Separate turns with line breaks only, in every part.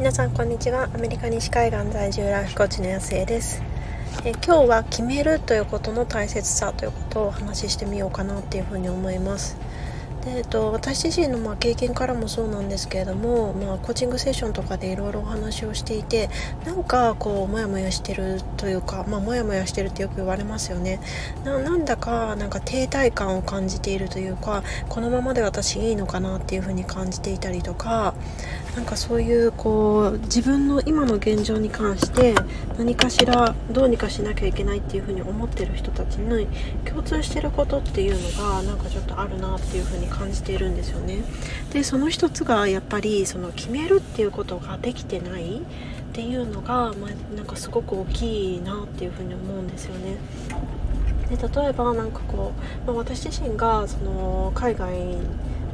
皆さんこんにちは。アメリカ西海岸在住ライフコーチの安江です。え今日は決めるということの大切さということをお話ししてみようかなっていうふうに思います。で、えっと、私自身のまあ経験からもそうなんですけれども、まあ、コーチングセッションとかでいろいろお話をしていてなんかこうモヤモヤしてるというか、まあ、モヤモヤしてるってよく言われますよね。なんだかなんか停滞感を感じているというかこのままで私いいのかなっていうふうに感じていたりとかなんかそういうこう自分の今の現状に関して何かしらどうにかしなきゃいけないっていうふうに思ってる人たちに共通してることっていうのがなんかちょっとあるなっていうふうに感じているんですよね。でその一つがやっぱりその決めるっていうことができてないっていうのが、まあ、なんかすごく大きいなっていうふうに思うんですよね。で例えば何かこう、まあ、私自身がその海外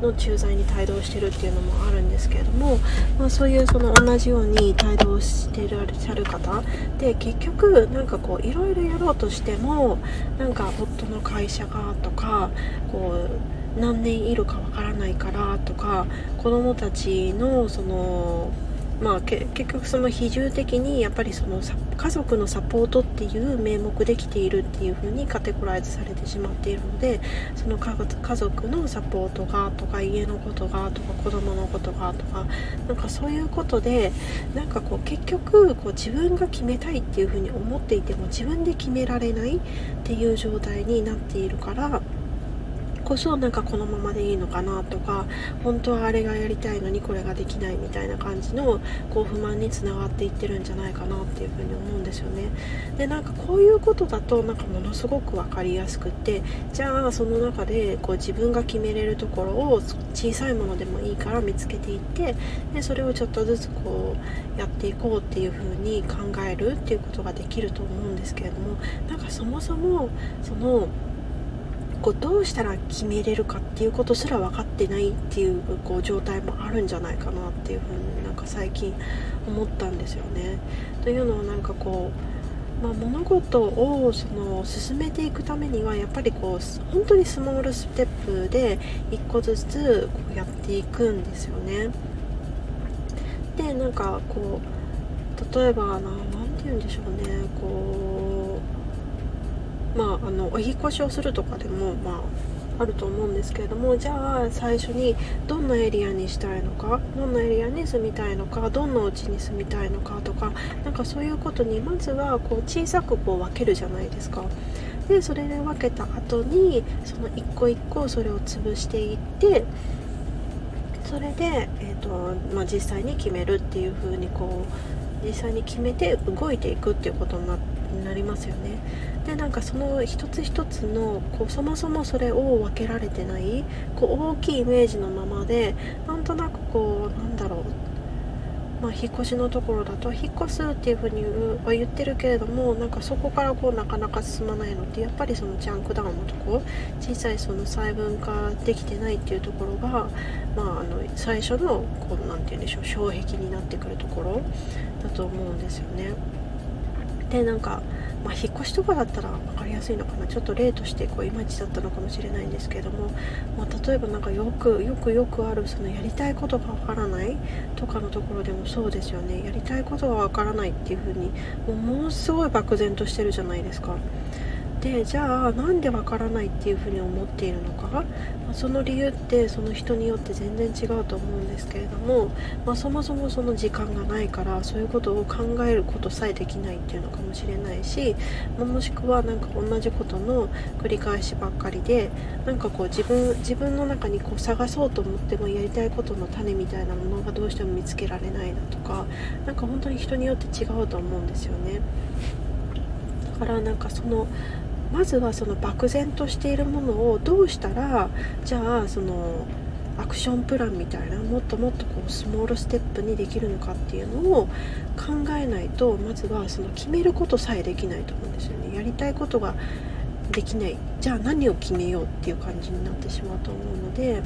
の駐在に帯同してるっていうのもあるんですけれども、まあ、そういうその同じように帯同してらっしゃる方で結局なんかこういろいろやろうとしてもなんか夫の会社がとかこう何年いるかわからないからとか子供たちのそのまあ、結局その比重的にやっぱりその家族のサポートっていう名目できているっていう風にカテゴライズされてしまっているのでその家族のサポートがとか家のことがとか子供のことがとかなんかそういうことでなんかこう結局こう自分が決めたいっていう風に思っていても自分で決められないっていう状態になっているから。こそなんかこのままでいいのかなとか本当はあれがやりたいのにこれができないみたいな感じのこう不満につながっていってるんじゃないかなっていうふうに思うんですよね。でなんかこういうことだとなんかものすごく分かりやすくってじゃあその中でこう自分が決めれるところを小さいものでもいいから見つけていってでそれをちょっとずつこうやっていこうっていうふうに考えるっていうことができると思うんですけれどもなんかそもそもそのこうどうしたら決めれるかっていうことすら分かってないっていうこう状態もあるんじゃないかなっていうふうになんか最近思ったんですよね。というのはなんかこう、まあ、物事をその進めていくためにはやっぱりこう本当にスモールステップで一個ずつこうやっていくんですよね。でなんかこう例えばな何て言うんでしょうねこうまあ、あのお引越しをするとかでも、まあ、あると思うんですけれどもじゃあ最初にどんなエリアにしたいのかどんなエリアに住みたいのかどんなお家に住みたいのかとかなんかそういうことにまずはこう小さくこう分けるじゃないですか。でそれで分けた後にその一個一個それを潰していってそれで、えーとまあ、実際に決めるっていう風にこう実際に決めて動いていくっていうことになってなりますよねでなんかその一つ一つのこうそもそもそれを分けられてないこう大きいイメージのままでなんとなくこうなんだろうまあ、引っ越しのところだと引っ越すっていうふうには言ってるけれどもなんかそこからこうなかなか進まないのってやっぱりそのジャンクダウンのとこ小さいその細分化できてないっていうところが、まあ、あの最初のこうなんて言うんでしょう障壁になってくるところだと思うんですよね。でなんか、まあ、引っ越しとかだったら分かりやすいのかな。ちょっと例としてこういまいちだったのかもしれないんですけども、まあ、例えばなんかよくよくよくあるそのやりたいことが分からないとかのところでもそうですよね。やりたいことが分からないっていうふうにもものすごい漠然としてるじゃないですか。でじゃあなんでわからないっていうふうに思っているのか、まあ、その理由ってその人によって全然違うと思うんですけれども、まあ、そもそもその時間がないからそういうことを考えることさえできないっていうのかもしれないし、まあ、もしくはなんか同じことの繰り返しばっかりでなんかこう自分自分の中にこう探そうと思ってもやりたいことの種みたいなものがどうしても見つけられないだとか何か本当に人によって違うと思うんですよね。だからなんかそのまずはその漠然としているものをどうしたらじゃあそのアクションプランみたいなもっともっとこうスモールステップにできるのかっていうのを考えないとまずはその決めることさえできないと思うんですよね。やりたいことができないじゃあ何を決めようっていう感じになってしまうと思うので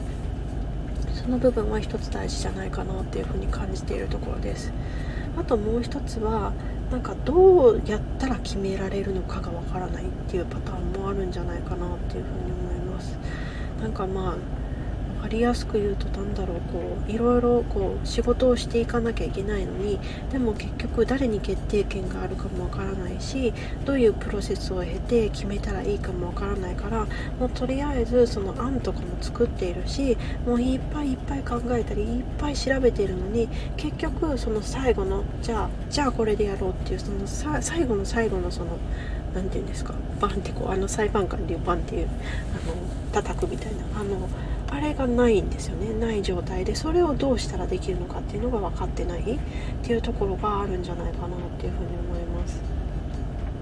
その部分は一つ大事じゃないかなっていうふうに感じているところです。あともう一つはなんかどうやったら決められるのかがわからないっていうパターンもあるんじゃないかなっていうふうに思います。なんかまあ分かりやすく言うと何だろうこういろいろこう仕事をしていかなきゃいけないのにでも結局誰に決定権があるかもわからないしどういうプロセスを経て決めたらいいかもわからないからもうとりあえずその案とかも作っているしもういっぱいいっぱい考えたりいっぱい調べているのに結局その最後のじゃあじゃあこれでやろうっていうその最後の最後のその何て言うんですかバンってこうあの裁判官でいうバンっていうあの叩くみたいなあのあれがないんですよね。ない状態でそれをどうしたらできるのかっていうのが分かってない。っていうところがあるんじゃないかなっていうふうに思います。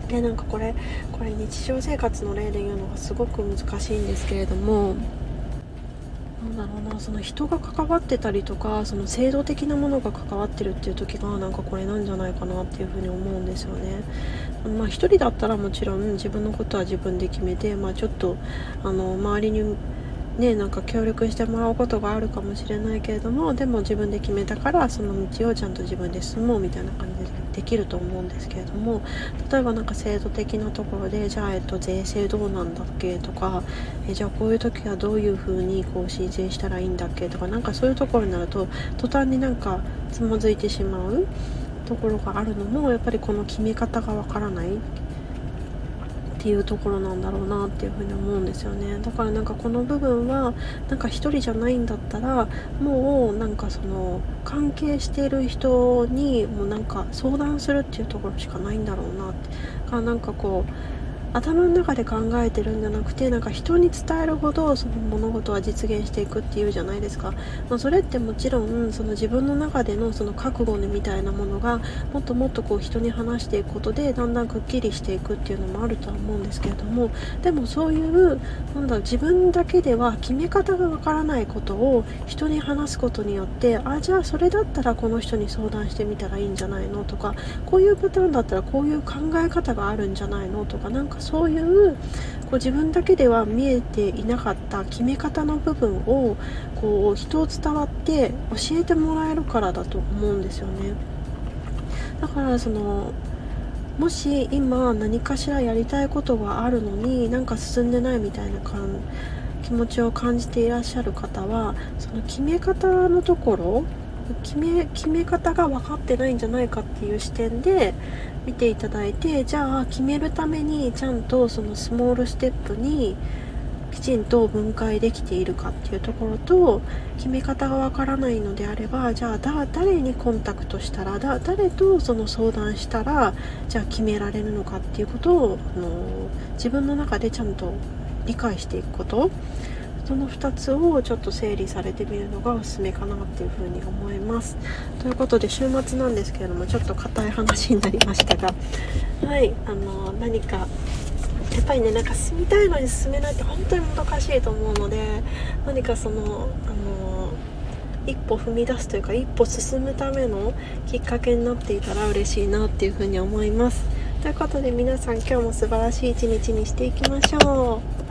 でなんかこれこれ日常生活の例で言うのがすごく難しいんですけれどもなんだろうなその人が関わってたりとかその制度的なものが関わってるっていう時がなんかこれなんじゃないかなっていうふうに思うんですよね。まあ1人だったらもちろん自分のことは自分で決めて、まあ、ちょっとあの周りにねなんか協力してもらうことがあるかもしれないけれどもでも自分で決めたからその道をちゃんと自分で進もうみたいな感じでできると思うんですけれども例えば何か制度的なところでじゃあ、えっと、税制どうなんだっけ？とかえじゃあこういう時はどういう風にこう申請したらいいんだっけ？とかなんかそういうところになると途端になんかつまずいてしまうところがあるのもやっぱりこの決め方がわからない。っていうところなんだろうなっていうふうに思うんですよね。だからなんかこの部分はなんか1人じゃないんだったらもうなんかその関係している人にもうなんか相談するっていうところしかないんだろうなって。かなんかこう頭の中で考えてるんじゃなくてなんか人に伝えるほどその物事は実現していくっていうじゃないですか、まあ、それってもちろんその自分の中でのその覚悟みたいなものがもっともっとこう人に話していくことでだんだんくっきりしていくっていうのもあるとは思うんですけれどもでもそういうなんだろう自分だけでは決め方がわからないことを人に話すことによってあじゃあそれだったらこの人に相談してみたらいいんじゃないのとかこういうパターンだったらこういう考え方があるんじゃないのとかなんかそういうこう自分だけでは見えていなかった決め方の部分をこう人を伝わって教えてもらえるからだと思うんですよね。だからそのもし今何かしらやりたいことがあるのになんか進んでないみたいな感気持ちを感じていらっしゃる方はその決め方のところ決め決め方が分かってないんじゃないかっていう視点で見ていただいてじゃあ決めるためにちゃんとそのスモールステップにきちんと分解できているかっていうところと決め方がわからないのであればじゃあ誰にコンタクトしたらだ誰とその相談したらじゃあ決められるのかっていうことをあの自分の中でちゃんと理解していくこと。その2つをちょっと整理されてみるのがおすすめかなっていうふうに思います。ということで週末なんですけれどもちょっと硬い話になりましたがはいあの何かやっぱりねなんか進みたいのに進めないって本当にもどかしいと思うので何かそのあの一歩踏み出すというか一歩進むためのきっかけになっていたら嬉しいなっていうふうに思います。ということで皆さん今日も素晴らしい一日にしていきましょう。